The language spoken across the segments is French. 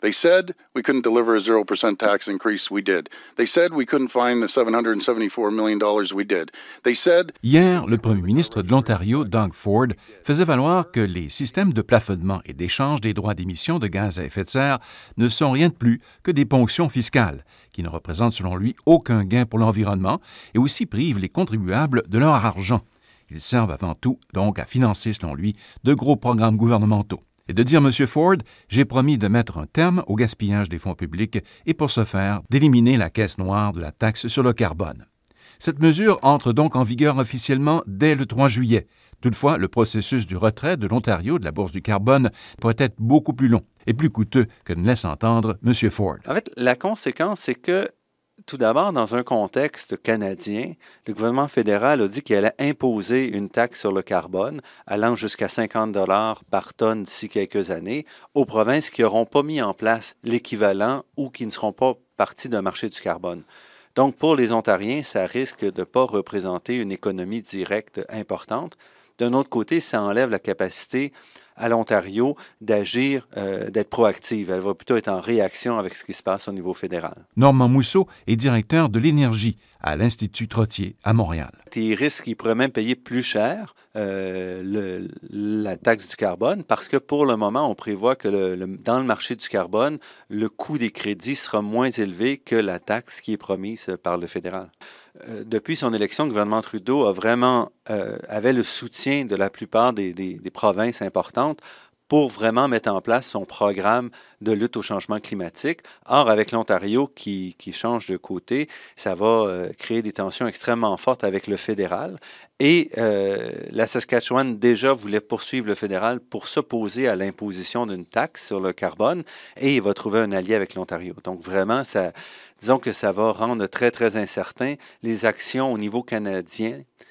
They said we couldn't deliver a 0% tax increase. We did. They said we couldn't find the $774 million. We did. They said. Hier, le premier ministre de l'Ontario, Doug Ford, faisait valoir que les systèmes de plafonnement et d'échange des droits d'émission de gaz à effet de serre ne sont rien de plus que des ponctions fiscales, qui ne représentent selon lui aucun gain pour l'environnement et aussi privent les contribuables de leur argent. Ils servent avant tout donc à financer, selon lui, de gros programmes gouvernementaux et de dire, Monsieur Ford, j'ai promis de mettre un terme au gaspillage des fonds publics et pour ce faire, d'éliminer la caisse noire de la taxe sur le carbone. Cette mesure entre donc en vigueur officiellement dès le 3 juillet. Toutefois, le processus du retrait de l'Ontario de la bourse du carbone pourrait être beaucoup plus long et plus coûteux que ne laisse entendre M. Ford. En fait, la conséquence, c'est que tout d'abord, dans un contexte canadien, le gouvernement fédéral a dit qu'il allait imposer une taxe sur le carbone allant jusqu'à 50 dollars par tonne d'ici quelques années aux provinces qui n'auront pas mis en place l'équivalent ou qui ne seront pas parties d'un marché du carbone. Donc, pour les Ontariens, ça risque de ne pas représenter une économie directe importante. D'un autre côté, ça enlève la capacité à l'Ontario d'agir, euh, d'être proactive. Elle va plutôt être en réaction avec ce qui se passe au niveau fédéral. Normand Mousseau est directeur de l'énergie à l'Institut Trottier à Montréal. Il risque qu'il pourrait même payer plus cher euh, la taxe du carbone parce que pour le moment, on prévoit que dans le marché du carbone, le coût des crédits sera moins élevé que la taxe qui est promise par le fédéral. Euh, depuis son élection, le gouvernement Trudeau a vraiment euh, avait le soutien de la plupart des, provinces importantes pour vraiment mettre en place son programme de lutte au changement climatique. Or, avec l'Ontario qui, change de côté, ça va euh, créer des tensions extrêmement fortes avec le fédéral. Et la Saskatchewan déjà voulait poursuivre le fédéral pour s'opposer à l'imposition d'une taxe sur le carbone et il va trouver un allié avec l'Ontario. Donc vraiment, ça, disons que ça va rendre très, très incertain les actions au niveau canadien euh,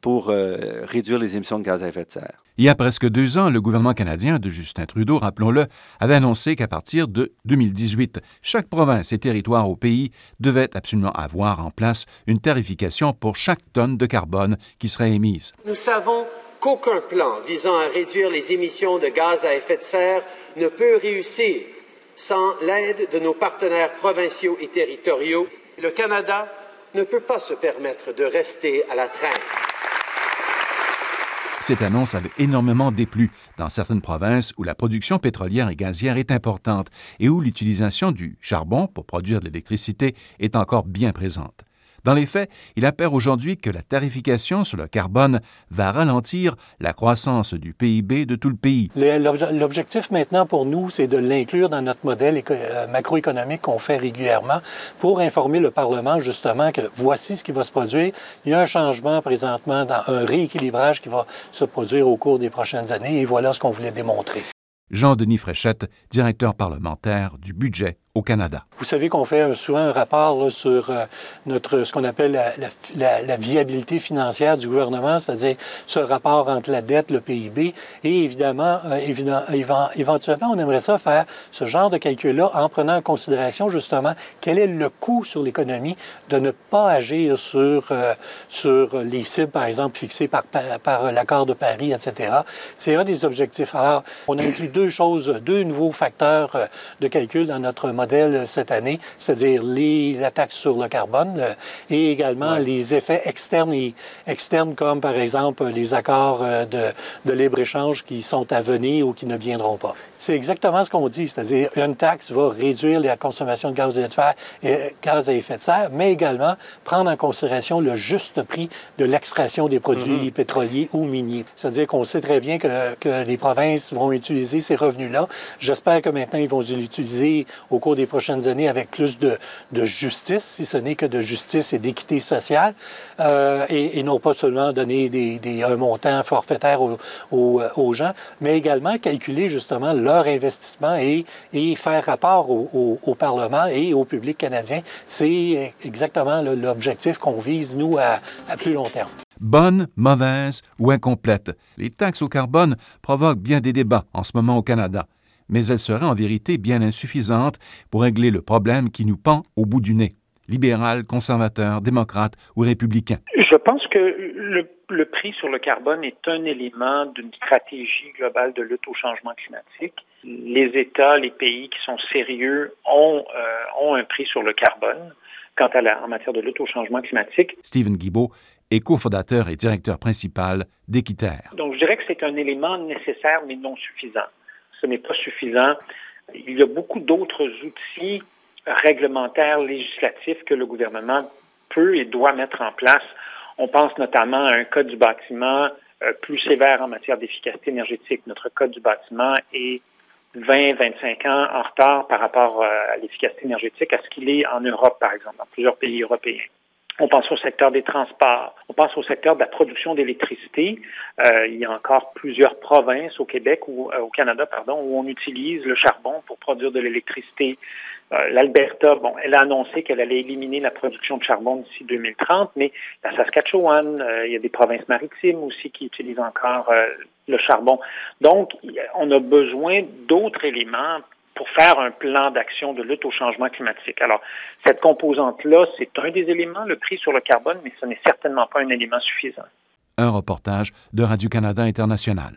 pour euh, réduire les émissions de gaz à effet de serre. Il y a presque deux ans, le gouvernement canadien de Justin Trudeau, rappelons-le, avait annoncé qu'à partir de 2018, chaque province et territoire au pays devait absolument avoir en place une tarification pour chaque tonne de carbone qui serait émise. Nous savons qu'aucun plan visant à réduire les émissions de gaz à effet de serre ne peut réussir sans l'aide de nos partenaires provinciaux et territoriaux, le Canada ne peut pas se permettre de rester à la traîne. Cette annonce avait énormément déplu dans certaines provinces où la production pétrolière et gazière est importante et où l'utilisation du charbon pour produire de l'électricité est encore bien présente. Dans les faits, il apparaît aujourd'hui que la tarification sur le carbone va ralentir la croissance du PIB de tout le pays. L'objectif maintenant pour nous, c'est de l'inclure dans notre modèle euh, macroéconomique qu'on fait régulièrement pour informer le Parlement justement que voici ce qui va se produire. Il y a un changement présentement dans un rééquilibrage qui va se produire au cours des prochaines années et voilà ce qu'on voulait démontrer. Jean-Denis Fréchette, directeur parlementaire du budget Vous savez qu'on fait souvent un rapport sur euh, notre, ce qu'on appelle la, viabilité financière du gouvernement, c'est-à-dire ce rapport entre la dette, le PIB, et évidemment, euh, éventuellement, on aimerait ça faire ce genre de calcul-là en prenant en considération justement quel est le coût sur l'économie de ne pas agir sur, euh, sur les cibles, par exemple, fixées par, par, l'accord de Paris, etc. C'est un des objectifs. Alors, on a inclus deux choses, deux nouveaux facteurs de calcul dans notre modèle cette année, c'est-à-dire la taxe sur le carbone et également les effets externes et externes comme par exemple les accords euh, de, de libre-échange qui sont à venir ou qui ne viendront pas. C'est exactement ce qu'on dit, c'est-à-dire une taxe va réduire la consommation de gaz à effet de serre, et, gaz à effet de serre mais également prendre en considération le juste prix de l'extraction des produits mm-hmm. pétroliers ou miniers. C'est-à-dire qu'on sait très bien que, que les provinces vont utiliser ces revenus-là. J'espère que maintenant, ils vont l'utiliser au cours des prochaines années avec plus de, justice, si ce n'est que de justice et d'équité sociale, euh, et, non pas seulement donner des, des, un montant forfaitaire aux, aux, gens, mais également calculer justement leur investissement et, faire rapport au, au, Parlement et au public canadien. C'est exactement l'objectif qu'on vise, nous, à, à plus long terme. Bonne, mauvaise ou incomplète, les taxes au carbone provoquent bien des débats en ce moment au Canada mais elle serait en vérité bien insuffisante pour régler le problème qui nous pend au bout du nez. libéral, conservateur, démocrate ou républicain? Je pense que le, le prix sur le carbone est un élément d'une stratégie globale de lutte au changement climatique. Les États, les pays qui sont sérieux ont, euh, ont un prix sur le carbone quant à la, en matière de lutte au changement climatique. Stephen Guibault est cofondateur et directeur principal d'Équiterre. Donc, je dirais que c'est un élément nécessaire mais non suffisant. Ce n'est pas suffisant. Il y a beaucoup d'autres outils réglementaires, législatifs que le gouvernement peut et doit mettre en place. On pense notamment à un code du bâtiment euh, plus sévère en matière d'efficacité énergétique. Notre code du bâtiment est 20, 25 ans en retard par rapport euh, à l'efficacité énergétique à ce qu'il est en Europe, par exemple, dans plusieurs pays européens. On pense au secteur des transports. On pense au secteur de la production d'électricité. Euh, il y a encore plusieurs provinces au Québec ou euh, au Canada, pardon, où on utilise le charbon pour produire de l'électricité. Euh, L'Alberta, bon, elle a annoncé qu'elle allait éliminer la production de charbon d'ici 2030, mais la Saskatchewan, il y a des provinces maritimes aussi qui utilisent encore le charbon. Donc, on a besoin d'autres éléments pour faire un plan d'action de lutte au changement climatique. Alors, cette composante-là, c'est un des éléments, le prix sur le carbone, mais ce n'est certainement pas un élément suffisant. Un reportage de Radio-Canada International.